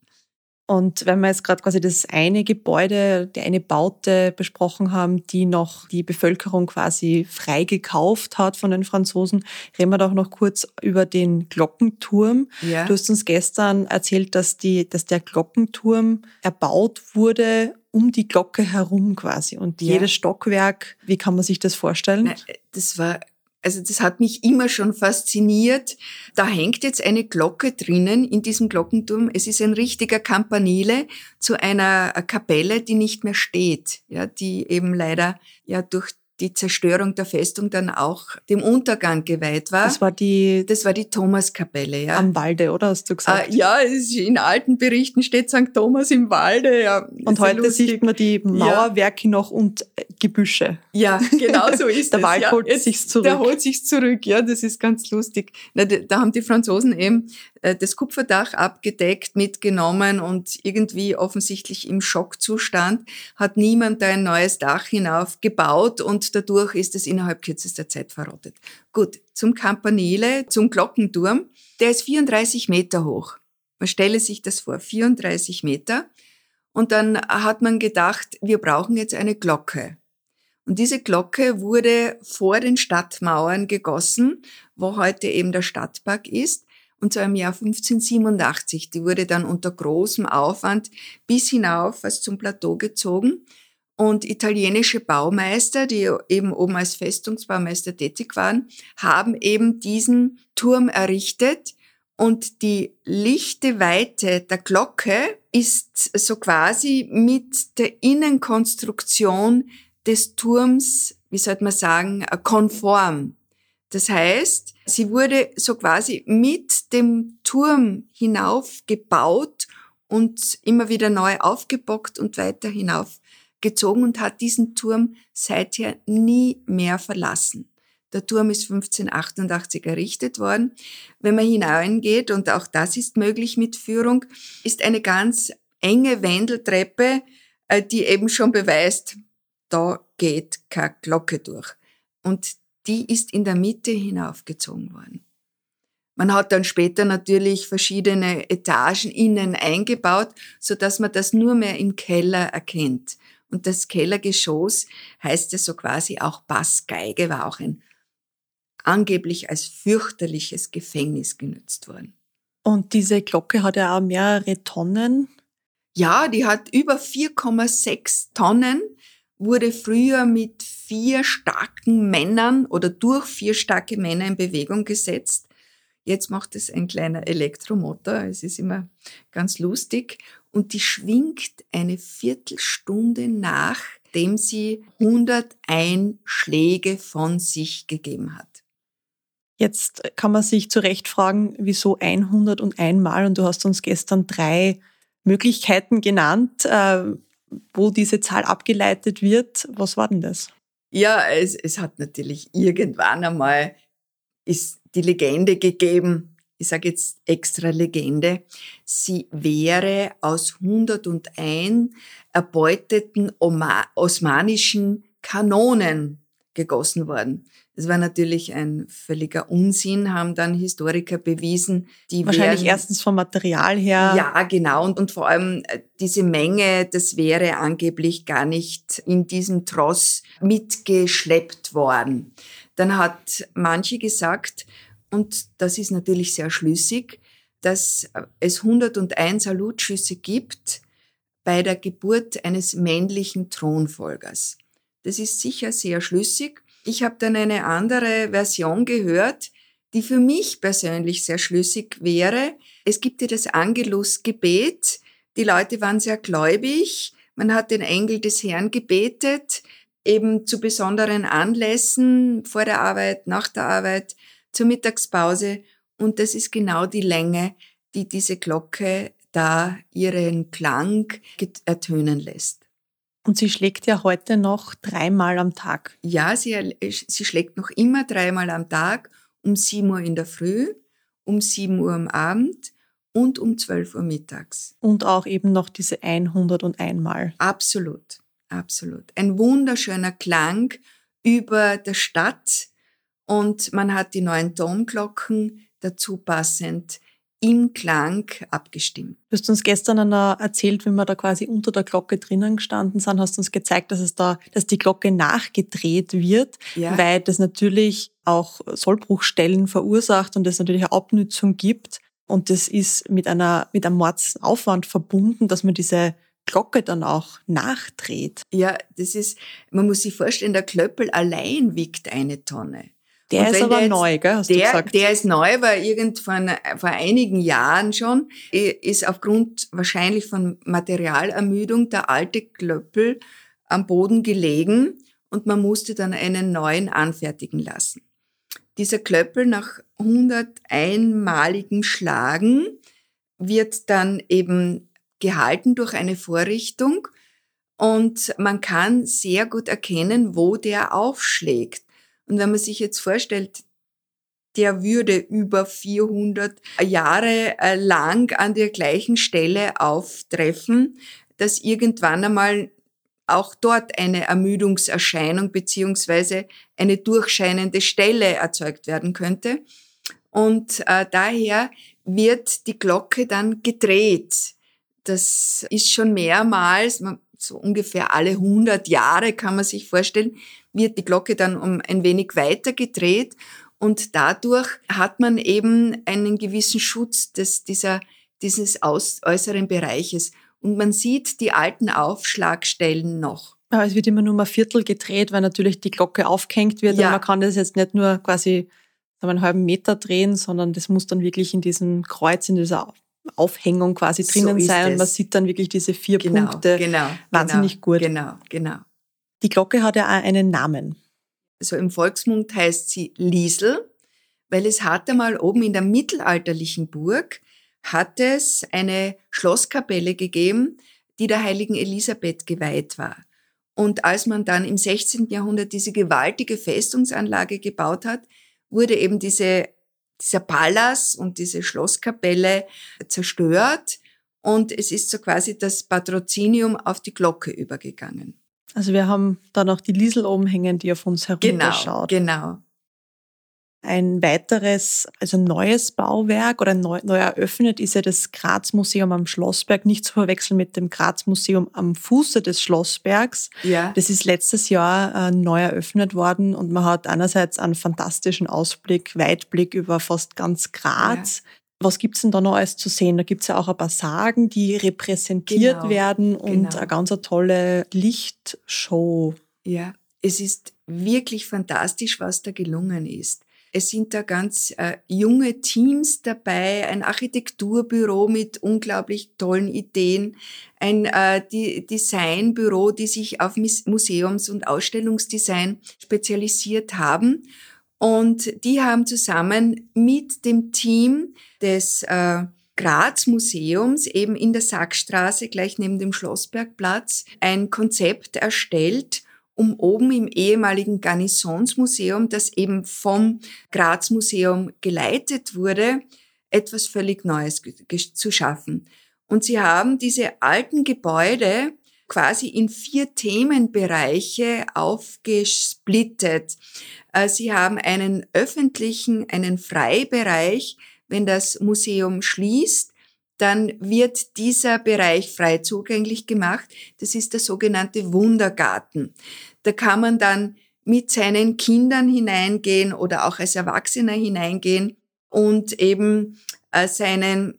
Und wenn wir jetzt gerade quasi das eine Gebäude, die eine Baute besprochen haben, die noch die Bevölkerung quasi frei gekauft hat von den Franzosen, reden wir doch noch kurz über den Glockenturm. Ja. Du hast uns gestern erzählt, dass, die, dass der Glockenturm erbaut wurde um die Glocke herum quasi. Und ja. jedes Stockwerk, wie kann man sich das vorstellen? Das war Also das hat mich immer schon fasziniert. Da hängt jetzt eine Glocke drinnen in diesem Glockenturm. Es ist ein richtiger Campanile zu einer Kapelle, die nicht mehr steht, ja, die eben leider ja durch die Zerstörung der Festung dann auch dem Untergang geweiht war. Das war die, das war die Thomaskapelle, ja. Am Walde, oder hast du gesagt? Äh, ja, in alten Berichten steht St. Thomas im Walde, ja. Und heute lustig. sieht man die Mauerwerke ja. noch und äh, Gebüsche. Ja, genau so ist Der es. Wald ja. holt sich zurück. Der holt sich zurück, ja, das ist ganz lustig. Na, da haben die Franzosen eben äh, das Kupferdach abgedeckt, mitgenommen und irgendwie offensichtlich im Schockzustand hat niemand da ein neues Dach hinauf gebaut und dadurch ist es innerhalb kürzester Zeit verrottet. Gut, zum Campanile, zum Glockenturm. Der ist 34 Meter hoch. Man stelle sich das vor, 34 Meter. Und dann hat man gedacht, wir brauchen jetzt eine Glocke. Und diese Glocke wurde vor den Stadtmauern gegossen, wo heute eben der Stadtpark ist und zwar im Jahr 1587. Die wurde dann unter großem Aufwand bis hinauf fast zum Plateau gezogen. Und italienische Baumeister, die eben oben als Festungsbaumeister tätig waren, haben eben diesen Turm errichtet. Und die lichte Weite der Glocke ist so quasi mit der Innenkonstruktion des Turms, wie sollte man sagen, konform. Das heißt, sie wurde so quasi mit dem Turm hinauf gebaut und immer wieder neu aufgebockt und weiter hinauf gezogen und hat diesen Turm seither nie mehr verlassen. Der Turm ist 1588 errichtet worden. Wenn man hineingeht, und auch das ist möglich mit Führung, ist eine ganz enge Wendeltreppe, äh, die eben schon beweist, da geht keine Glocke durch. Und die ist in der Mitte hinaufgezogen worden. Man hat dann später natürlich verschiedene Etagen innen eingebaut, so dass man das nur mehr im Keller erkennt. Und das Kellergeschoss heißt ja so quasi auch Bassgeige, war auch ein angeblich als fürchterliches Gefängnis genutzt worden. Und diese Glocke hat ja auch mehrere Tonnen. Ja, die hat über 4,6 Tonnen, wurde früher mit vier starken Männern oder durch vier starke Männer in Bewegung gesetzt. Jetzt macht es ein kleiner Elektromotor. Es ist immer ganz lustig. Und die schwingt eine Viertelstunde nachdem sie 101 Schläge von sich gegeben hat. Jetzt kann man sich zu Recht fragen, wieso 101 Mal? Und du hast uns gestern drei Möglichkeiten genannt, äh, wo diese Zahl abgeleitet wird. Was war denn das? Ja, es, es hat natürlich irgendwann einmal ist die Legende gegeben, ich sage jetzt extra Legende, sie wäre aus 101 erbeuteten osmanischen Kanonen gegossen worden. Das war natürlich ein völliger Unsinn, haben dann Historiker bewiesen. Die Wahrscheinlich wären, erstens vom Material her. Ja, genau. Und, und vor allem äh, diese Menge, das wäre angeblich gar nicht in diesem Tross mitgeschleppt worden. Dann hat manche gesagt, und das ist natürlich sehr schlüssig, dass es 101 Salutschüsse gibt bei der Geburt eines männlichen Thronfolgers. Das ist sicher sehr schlüssig ich habe dann eine andere Version gehört, die für mich persönlich sehr schlüssig wäre. Es gibt ja das Angelus-Gebet. Die Leute waren sehr gläubig. Man hat den Engel des Herrn gebetet, eben zu besonderen Anlässen, vor der Arbeit, nach der Arbeit, zur Mittagspause. Und das ist genau die Länge, die diese Glocke da ihren Klang ertönen lässt. Und sie schlägt ja heute noch dreimal am Tag. Ja, sie, sie schlägt noch immer dreimal am Tag, um 7 Uhr in der Früh, um 7 Uhr am Abend und um 12 Uhr mittags. Und auch eben noch diese 101 Mal. Absolut, absolut. Ein wunderschöner Klang über der Stadt und man hat die neuen Domglocken dazu passend im Klang abgestimmt. Du hast uns gestern erzählt, wie wir da quasi unter der Glocke drinnen gestanden sind, hast uns gezeigt, dass es da, dass die Glocke nachgedreht wird, ja. weil das natürlich auch Sollbruchstellen verursacht und es natürlich eine Abnützung gibt. Und das ist mit einer, mit einem Mordsaufwand verbunden, dass man diese Glocke dann auch nachdreht. Ja, das ist, man muss sich vorstellen, der Klöppel allein wiegt eine Tonne. Der ist aber jetzt, neu, gell? Hast der, du gesagt? Der ist neu, weil irgend von, vor einigen Jahren schon ist aufgrund wahrscheinlich von Materialermüdung der alte Klöppel am Boden gelegen und man musste dann einen neuen anfertigen lassen. Dieser Klöppel nach 101-maligem Schlagen wird dann eben gehalten durch eine Vorrichtung und man kann sehr gut erkennen, wo der aufschlägt. Und wenn man sich jetzt vorstellt, der würde über 400 Jahre äh, lang an der gleichen Stelle auftreffen, dass irgendwann einmal auch dort eine Ermüdungserscheinung beziehungsweise eine durchscheinende Stelle erzeugt werden könnte. Und äh, daher wird die Glocke dann gedreht. Das ist schon mehrmals, so ungefähr alle 100 Jahre kann man sich vorstellen, wird die Glocke dann um ein wenig weiter gedreht und dadurch hat man eben einen gewissen Schutz des, dieser, dieses aus, äußeren Bereiches. Und man sieht die alten Aufschlagstellen noch. Aber es wird immer nur mal Viertel gedreht, weil natürlich die Glocke aufgehängt wird ja. und man kann das jetzt nicht nur quasi einen halben Meter drehen, sondern das muss dann wirklich in diesem Kreuz, in dieser Aufhängung quasi drinnen so sein und man sieht dann wirklich diese vier genau, Punkte. Genau. Wahnsinnig genau, gut. Genau, genau. Die Glocke hat ja auch einen Namen. Also im Volksmund heißt sie Liesel, weil es hat einmal oben in der mittelalterlichen Burg hat es eine Schlosskapelle gegeben, die der heiligen Elisabeth geweiht war. Und als man dann im 16. Jahrhundert diese gewaltige Festungsanlage gebaut hat, wurde eben diese dieser Palast und diese Schlosskapelle zerstört und es ist so quasi das Patrozinium auf die Glocke übergegangen. Also wir haben da noch die Liesel oben hängen, die auf uns herunterschaut. Genau, genau. Ein weiteres, also neues Bauwerk oder neu, neu eröffnet ist ja das Graz-Museum am Schlossberg, nicht zu verwechseln mit dem Graz-Museum am Fuße des Schlossbergs. Ja. Das ist letztes Jahr äh, neu eröffnet worden und man hat einerseits einen fantastischen Ausblick, Weitblick über fast ganz Graz. Ja. Was gibt's denn da noch alles zu sehen? Da gibt's ja auch ein paar Sagen, die repräsentiert genau, werden und genau. eine ganz tolle Lichtshow. Ja, es ist wirklich fantastisch, was da gelungen ist. Es sind da ganz äh, junge Teams dabei, ein Architekturbüro mit unglaublich tollen Ideen, ein äh, die Designbüro, die sich auf Museums- und Ausstellungsdesign spezialisiert haben. Und die haben zusammen mit dem Team des äh, Graz Museums eben in der Sackstraße gleich neben dem Schlossbergplatz ein Konzept erstellt, um oben im ehemaligen Garnisonsmuseum, das eben vom Graz Museum geleitet wurde, etwas völlig Neues zu schaffen. Und sie haben diese alten Gebäude quasi in vier Themenbereiche aufgesplittet. Äh, sie haben einen öffentlichen, einen Freibereich, wenn das Museum schließt, dann wird dieser Bereich frei zugänglich gemacht. Das ist der sogenannte Wundergarten. Da kann man dann mit seinen Kindern hineingehen oder auch als Erwachsener hineingehen und eben äh, seinen,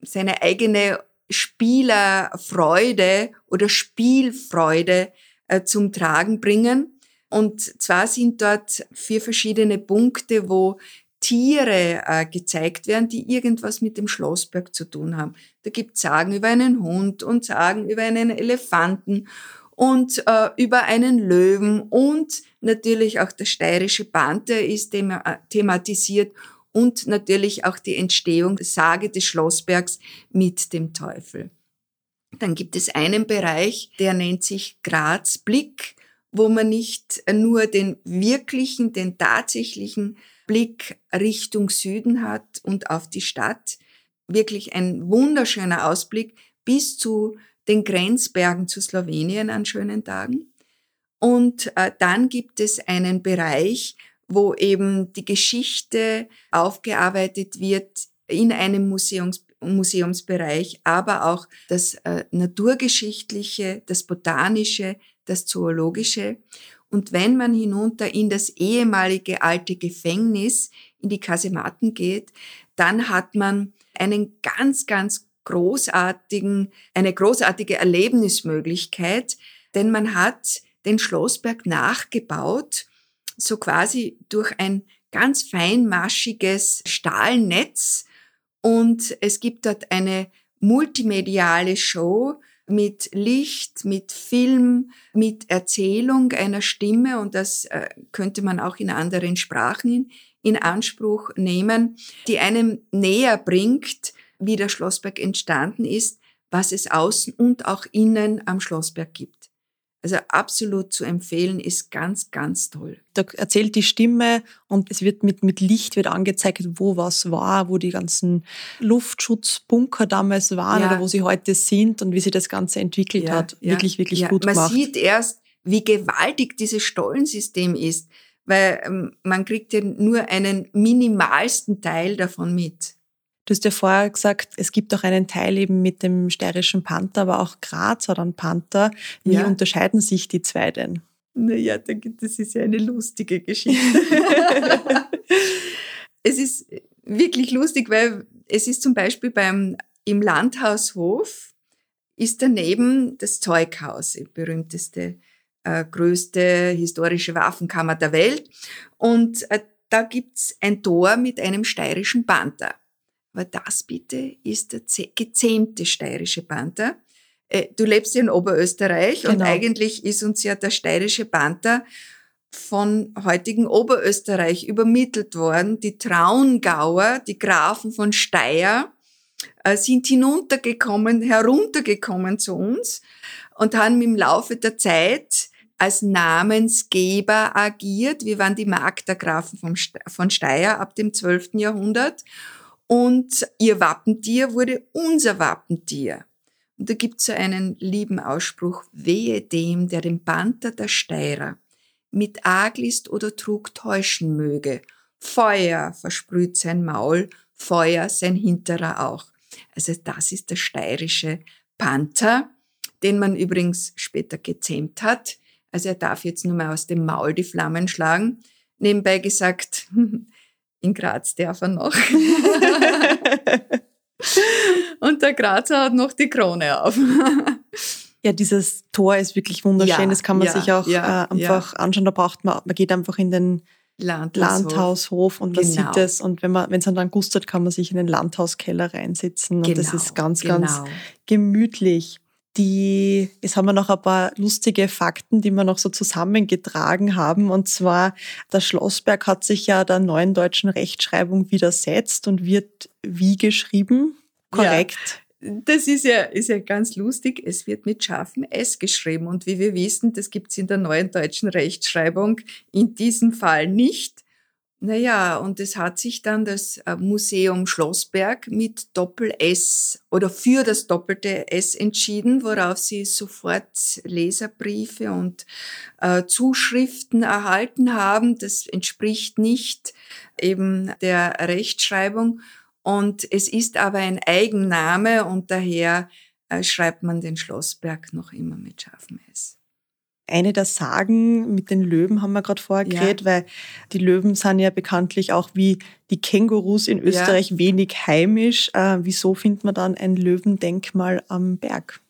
seine eigene Spielerfreude oder Spielfreude äh, zum Tragen bringen. Und zwar sind dort vier verschiedene Punkte, wo Tiere äh, gezeigt werden, die irgendwas mit dem Schlossberg zu tun haben. Da gibt Sagen über einen Hund und Sagen über einen Elefanten und äh, über einen Löwen und natürlich auch der steirische Panther ist thema äh, thematisiert und natürlich auch die Entstehung der Sage des Schlossbergs mit dem Teufel. Dann gibt es einen Bereich, der nennt sich Graz Blick, wo man nicht nur den wirklichen, den tatsächlichen Blick Richtung Süden hat und auf die Stadt. Wirklich ein wunderschöner Ausblick bis zu den Grenzbergen zu Slowenien an schönen Tagen. Und äh, dann gibt es einen Bereich, wo eben die Geschichte aufgearbeitet wird in einem Museums Museumsbereich, aber auch das äh, Naturgeschichtliche, das Botanische, das Zoologische. Und wenn man hinunter in das ehemalige alte Gefängnis, in die Kasematten geht, dann hat man einen ganz, ganz großartigen, eine großartige Erlebnismöglichkeit, denn man hat den Schlossberg nachgebaut, so quasi durch ein ganz feinmaschiges Stahlnetz und es gibt dort eine multimediale Show mit Licht, mit Film, mit Erzählung einer Stimme und das äh, könnte man auch in anderen Sprachen in Anspruch nehmen, die einem näher bringt, wie der Schlossberg entstanden ist, was es außen und auch innen am Schlossberg gibt. Also absolut zu empfehlen, ist ganz, ganz toll. Da erzählt die Stimme und es wird mit, mit Licht wird angezeigt, wo was war, wo die ganzen Luftschutzbunker damals waren ja. oder wo sie heute sind und wie sich das Ganze entwickelt ja, hat. Ja, wirklich, wirklich gut man gemacht. Man sieht erst, wie gewaltig dieses Stollensystem ist, weil ähm, man kriegt ja nur einen minimalsten Teil davon mit. Du hast ja vorher gesagt, es gibt auch einen Teil eben mit dem steirischen Panther, aber auch Graz hat einen Panther. Wie ja. unterscheiden sich die zwei denn? Naja, das ist ja eine lustige Geschichte. es ist wirklich lustig, weil es ist zum Beispiel beim, im Landhaushof ist daneben das Zeughaus, die berühmteste, äh, größte historische Waffenkammer der Welt. Und äh, da gibt's ein Tor mit einem steirischen Panther. Aber das bitte ist der gezähmte steirische Panther. Äh, du lebst ja in Oberösterreich genau. und eigentlich ist uns ja der steirische Panther von heutigen Oberösterreich übermittelt worden. Die Traungauer, die Grafen von Steyr, äh, sind hinuntergekommen, heruntergekommen zu uns und haben im Laufe der Zeit als Namensgeber agiert. Wir waren die Magdergrafen von Steyr ab dem 12. Jahrhundert und ihr Wappentier wurde unser Wappentier. Und da gibt's so einen lieben Ausspruch, wehe dem, der den Panther der Steirer mit Aglist oder Trug täuschen möge. Feuer versprüht sein Maul, Feuer sein Hinterer auch. Also das ist der steirische Panther, den man übrigens später gezähmt hat. Also er darf jetzt nur mal aus dem Maul die Flammen schlagen. Nebenbei gesagt, in Graz darf er noch. und der Grazer hat noch die Krone auf. ja, dieses Tor ist wirklich wunderschön. Ja, das kann man ja, sich auch ja, äh, einfach anschauen. Da braucht man, man geht einfach in den Landhaushof, Landhaushof und man genau. sieht es. Und wenn man, wenn es dann gustet, kann man sich in den Landhauskeller reinsitzen. Und das genau, ist ganz, genau. ganz gemütlich die, jetzt haben wir noch ein paar lustige Fakten, die wir noch so zusammengetragen haben. Und zwar, der Schlossberg hat sich ja der neuen deutschen Rechtschreibung widersetzt und wird wie geschrieben? Korrekt. Ja. Das ist ja, ist ja ganz lustig. Es wird mit scharfem S geschrieben. Und wie wir wissen, das gibt's in der neuen deutschen Rechtschreibung in diesem Fall nicht. Naja, und es hat sich dann das äh, Museum Schlossberg mit Doppel-S oder für das doppelte S entschieden, worauf sie sofort Leserbriefe und äh, Zuschriften erhalten haben. Das entspricht nicht eben der Rechtschreibung. Und es ist aber ein Eigenname und daher äh, schreibt man den Schlossberg noch immer mit scharfem S eine der Sagen mit den Löwen haben wir gerade vorher ja. geredet, weil die Löwen sind ja bekanntlich auch wie die Kängurus in Österreich ja. wenig heimisch. Äh, wieso findet man dann ein Löwendenkmal am Berg?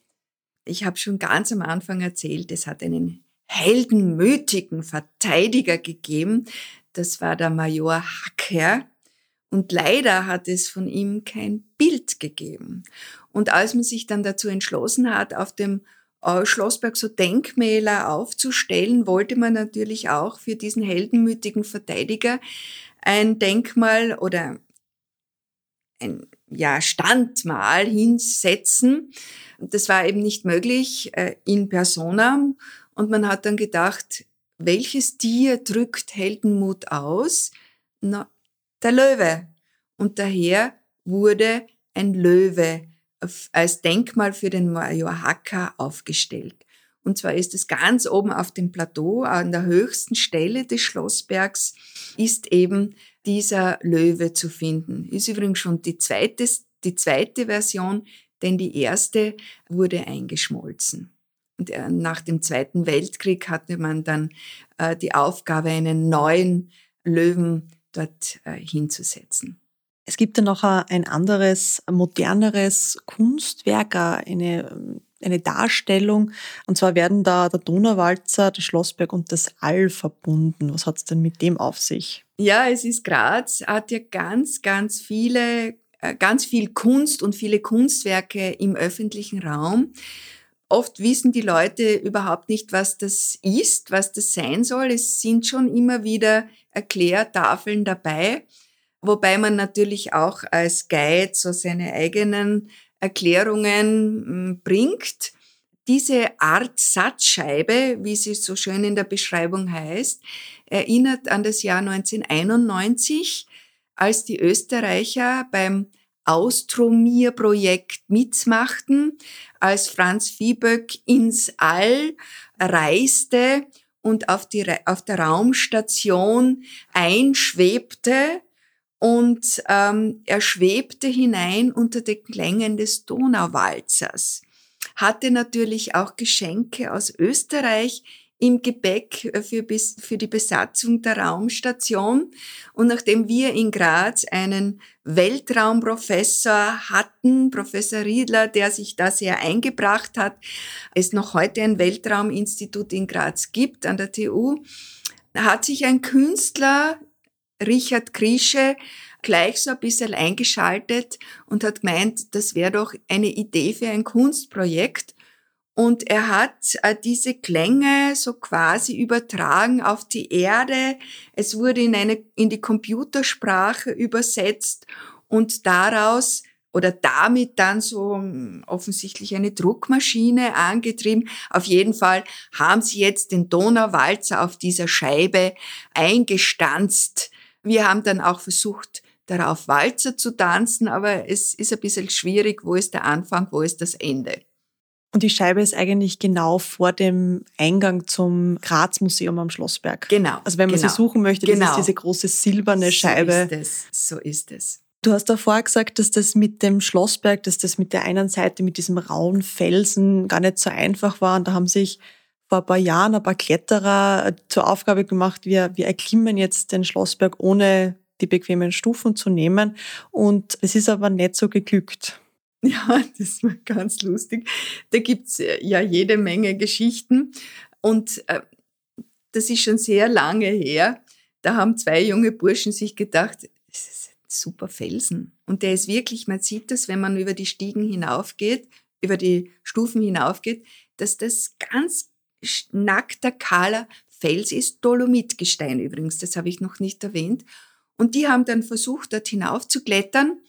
Ich habe schon ganz am Anfang erzählt, es hat einen heldenmütigen Verteidiger gegeben. Das war der Major Hacker. Und leider hat es von ihm kein Bild gegeben. Und als man sich dann dazu entschlossen hat, auf dem Schlossberg so Denkmäler aufzustellen, wollte man natürlich auch für diesen heldenmütigen Verteidiger ein Denkmal oder ein ja, Standmal hinsetzen. Das war eben nicht möglich äh, in Personam. Und man hat dann gedacht, welches Tier drückt Heldenmut aus? Na, der Löwe. Und daher wurde ein Löwe als Denkmal für den Major Hacker aufgestellt. Und zwar ist es ganz oben auf dem Plateau, an der höchsten Stelle des Schlossbergs, ist eben dieser Löwe zu finden. Ist übrigens schon die zweite, die zweite Version, denn die erste wurde eingeschmolzen. Und äh, nach dem Zweiten Weltkrieg hatte man dann äh, die Aufgabe, einen neuen Löwen dort äh, hinzusetzen. Es gibt ja noch ein anderes, moderneres Kunstwerk, eine eine Darstellung. Und zwar werden da der Donauwalzer, der Schlossberg und das All verbunden. Was hat es denn mit dem auf sich? Ja, es ist Graz, hat ja ganz, ganz viele, äh, ganz viel Kunst und viele Kunstwerke im öffentlichen Raum. Oft wissen die Leute überhaupt nicht, was das ist, was das sein soll. Es sind schon immer wieder Erklärtafeln dabei, wobei man natürlich auch als Guide so seine eigenen Erklärungen hm, bringt. Diese Art Satzscheibe, wie sie so schön in der Beschreibung heißt, erinnert an das Jahr 1991, als die Österreicher beim Austromier-Projekt mitmachten, als Franz Vieböck ins All reiste und auf, die, auf der Raumstation einschwebte und ähm, er schwebte hinein unter den Klängen des Donauwalzers, hatte natürlich auch Geschenke aus Österreich im Gepäck äh, für, für die Besatzung der Raumstation. Und nachdem wir in Graz einen Weltraumprofessor hatten, Professor Riedler, der sich da sehr eingebracht hat, es noch heute ein Weltrauminstitut in Graz gibt an der TU, hat sich ein Künstler, Richard Krische, gleich so ein bisschen eingeschaltet und hat gemeint, das wäre doch eine Idee für ein Kunstprojekt. Und er hat äh, diese Klänge so quasi übertragen auf die Erde. Es wurde in eine, in die Computersprache übersetzt und daraus oder damit dann so hm, offensichtlich eine Druckmaschine angetrieben. Auf jeden Fall haben sie jetzt den Donauwalzer auf dieser Scheibe eingestanzt. Wir haben dann auch versucht, darauf Walzer zu tanzen, aber es ist ein bisschen schwierig, wo ist der Anfang, wo ist das Ende. Und die Scheibe ist eigentlich genau vor dem Eingang zum Graz-Museum am Schlossberg. Genau. Also wenn man genau, sie suchen möchte, genau. das ist genau. diese große silberne Scheibe. So ist es. So ist es. Du hast davor gesagt, dass das mit dem Schlossberg, dass das mit der einen Seite, mit diesem rauen Felsen gar nicht so einfach war. Und da haben sich vor ein paar Jahren ein paar Kletterer zur Aufgabe gemacht, wir, wir erklimmen jetzt den Schlossberg ohne die bequemen Stufen zu nehmen. Und es ist aber nicht so geglückt. Ja, das war ganz lustig. Da gibt's äh, ja jede Menge Geschichten. Und äh, das ist schon sehr lange her. Da haben zwei junge Burschen sich gedacht, das ist ein super Felsen. Und der ist wirklich, man sieht das, wenn man über die Stiegen hinaufgeht, über die Stufen hinaufgeht, dass das ganz nackter, kahler Fels ist. Dolomitgestein übrigens, das habe ich noch nicht erwähnt. Und die haben dann versucht, dort hinauf zu klettern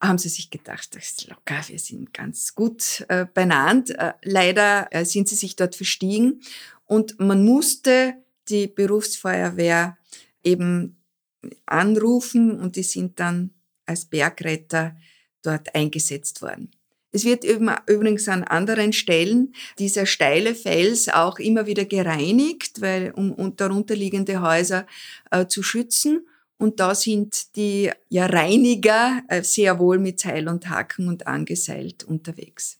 haben sie sich gedacht, das ist locker, wir sind ganz gut äh, benannt. Äh, leider äh, sind sie sich dort verstiegen und man musste die Berufsfeuerwehr eben anrufen und die sind dann als Bergretter dort eingesetzt worden. Es wird übrigens an anderen Stellen dieser steile Fels auch immer wieder gereinigt, weil, um, um darunterliegende Häuser äh, zu schützen. Und da sind die ja, Reiniger äh, sehr wohl mit Seil und Haken und angeseilt unterwegs.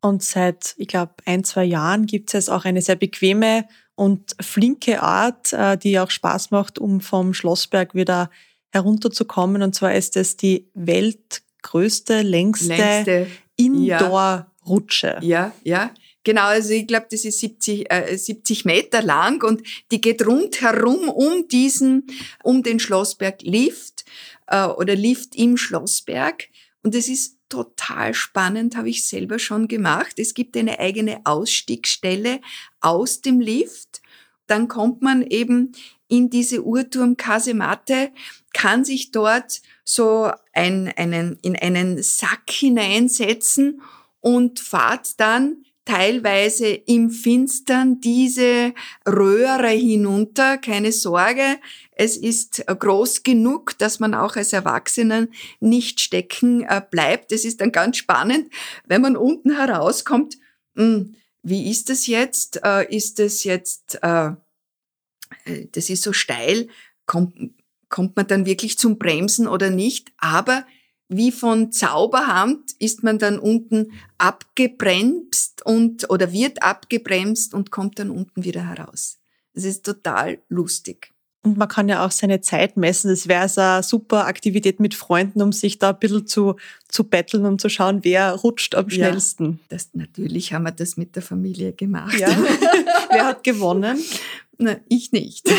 Und seit, ich glaube, ein, zwei Jahren gibt es auch eine sehr bequeme und flinke Art, äh, die auch Spaß macht, um vom Schlossberg wieder herunterzukommen. Und zwar ist es die weltgrößte, längste, längste Indoor-Rutsche. Ja, ja. Genau, also ich glaube, das ist 70, äh, 70 Meter lang und die geht rundherum um diesen, um den Schlossberg Lift äh, oder Lift im Schlossberg. Und das ist total spannend, habe ich selber schon gemacht. Es gibt eine eigene Ausstiegsstelle aus dem Lift. Dann kommt man eben in diese Uhrturmkasematte, kann sich dort so ein, einen, in einen Sack hineinsetzen und fahrt dann teilweise im Finstern diese Röhre hinunter. Keine Sorge, es ist groß genug, dass man auch als Erwachsenen nicht stecken äh, bleibt. Es ist dann ganz spannend, wenn man unten herauskommt. Hm, wie ist das jetzt? Äh, ist das jetzt, äh, das ist so steil, kommt man dann wirklich zum Bremsen oder nicht? Aber wie von Zauberhand ist man dann unten abgebremst und oder wird abgebremst und kommt dann unten wieder heraus. Es ist total lustig. Und man kann ja auch seine Zeit messen. Das wäre so eine super Aktivität mit Freunden, um sich da ein bisschen zu, zu betteln, um zu schauen, wer rutscht am schnellsten. Ja, das, natürlich haben wir das mit der Familie gemacht. Ja. wer hat gewonnen? Na, ich nicht.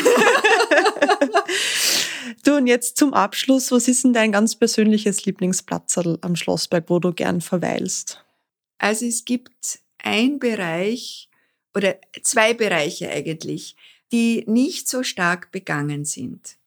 du, und jetzt zum Abschluss, was ist denn dein ganz persönliches Lieblingsplatz am Schlossberg, wo du gern verweilst? Also es gibt ein Bereich oder zwei Bereiche eigentlich, die nicht so stark begangen sind.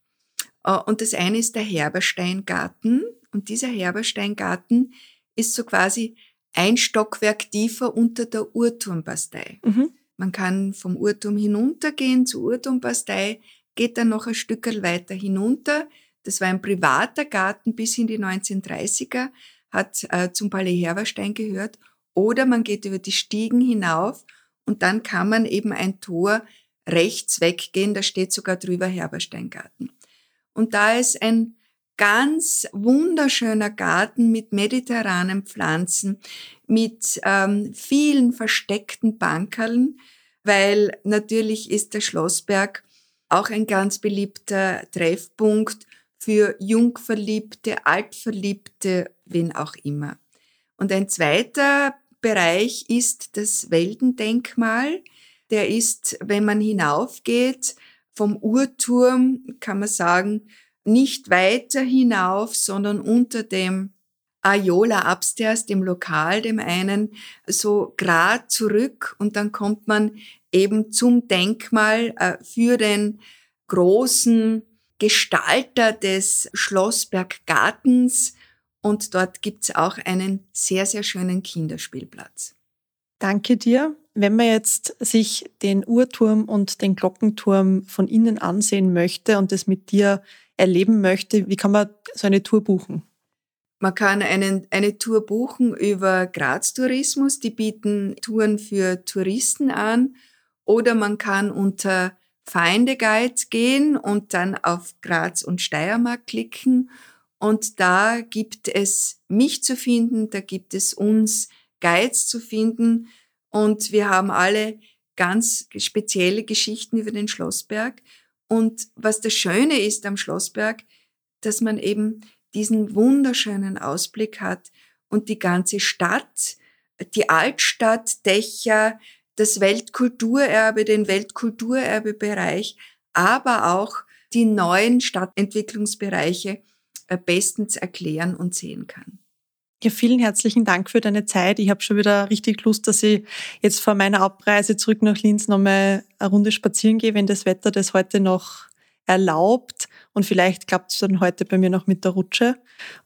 Äh, und das eine ist der Herbersteingarten. Und dieser Herbersteingarten ist so quasi ein Stockwerk tiefer unter der Uhrturmbastei. Mhm. Man kann vom Uhrturm hinuntergehen zur Uhrturmbastei, geht dann noch ein Stück weiter hinunter. Das war ein privater Garten bis in die 1930er, hat äh, zum Palais Herberstein gehört. Oder man geht über die Stiegen hinauf und dann kann man eben ein Tor rechts weggehen, da steht sogar drüber Herbersteingarten. Und da ist ein ganz wunderschöner Garten mit mediterranen Pflanzen, mit ähm, vielen versteckten Bankerln, weil natürlich ist der Schlossberg auch ein ganz beliebter Treffpunkt für Jungverliebte, Altverliebte, wen auch immer. Und ein zweiter Bereich ist das Weltendenkmal. Der ist, wenn man hinaufgeht, vom Uhrturm, kann man sagen, nicht weiter hinauf, sondern unter dem Ayola Upstairs, dem Lokal, dem einen, so grad zurück und dann kommt man eben zum Denkmal äh, für den großen Gestalter des Schlossberggartens und dort gibt's auch einen sehr, sehr schönen Kinderspielplatz. Danke dir. Wenn man jetzt sich den Uhrturm und den Glockenturm von innen ansehen möchte und das mit dir erleben möchte, wie kann man so eine Tour buchen? Man kann einen, eine Tour buchen über Graz Tourismus. Die bieten Touren für Touristen an. Oder man kann unter Feinde Guide gehen und dann auf Graz und Steiermark klicken. Und da gibt es mich zu finden, da gibt es uns Guides zu finden. Und wir haben alle ganz spezielle Geschichten über den Schlossberg. Und was das Schöne ist am Schlossberg, dass man eben diesen wunderschönen Ausblick hat und die ganze Stadt, die Altstadt, Dächer, das Weltkulturerbe, den Weltkulturerbebereich, aber auch die neuen Stadtentwicklungsbereiche äh, bestens erklären und sehen kann. Ja, vielen herzlichen Dank für deine Zeit. Ich habe schon wieder richtig Lust, dass ich jetzt vor meiner Abreise zurück nach Linz nochmal eine Runde spazieren gehe, wenn das Wetter das heute noch erlaubt. Und vielleicht klappt es dann heute bei mir noch mit der Rutsche.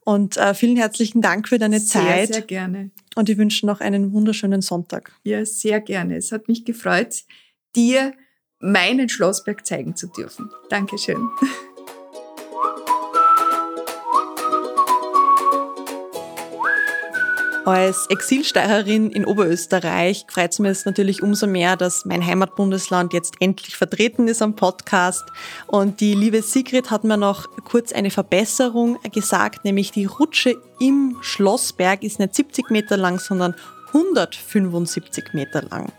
Und äh, vielen herzlichen Dank für deine sehr, Zeit. Sehr gerne. Und ich wünsche noch einen wunderschönen Sonntag. Ja, sehr gerne. Es hat mich gefreut, dir meinen Schlossberg zeigen zu dürfen. Dankeschön. Als Exilsteirerin in Oberösterreich freut es jetzt natürlich umso mehr, dass mein Heimatbundesland jetzt endlich vertreten ist am Podcast. Und die liebe Sigrid hat mir noch kurz eine Verbesserung gesagt, nämlich die Rutsche im Schlossberg ist nicht 70 Meter lang, sondern 175 Meter lang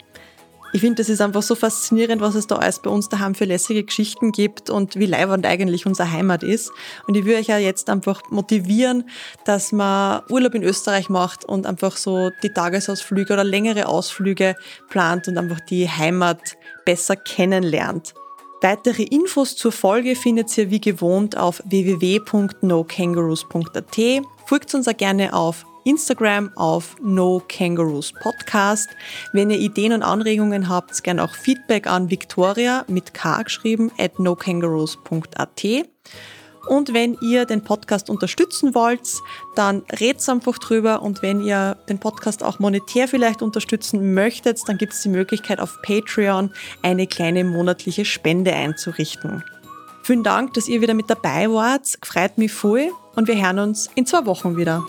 ich finde, das ist einfach so faszinierend, was es da alles bei uns daheim für lässige Geschichten gibt und wie leibernd eigentlich unsere Heimat ist. Und ich würde euch ja jetzt einfach motivieren, dass man Urlaub in Österreich macht und einfach so die Tagesausflüge oder längere Ausflüge plant und einfach die Heimat besser kennenlernt. Weitere Infos zur Folge findet ihr wie gewohnt auf www.nokangaroos.at. Folgt uns auch gerne auf Instagram auf No Kangaroos Podcast. Wenn ihr Ideen und Anregungen habt, gerne auch Feedback an Victoria mit K geschrieben at nokangaroos.at. Und wenn ihr den Podcast unterstützen wollt, dann redet einfach drüber. Und wenn ihr den Podcast auch monetär vielleicht unterstützen möchtet, dann gibt es die Möglichkeit auf Patreon eine kleine monatliche Spende einzurichten. Vielen Dank, dass ihr wieder mit dabei wart. Freut mich voll und wir hören uns in zwei Wochen wieder.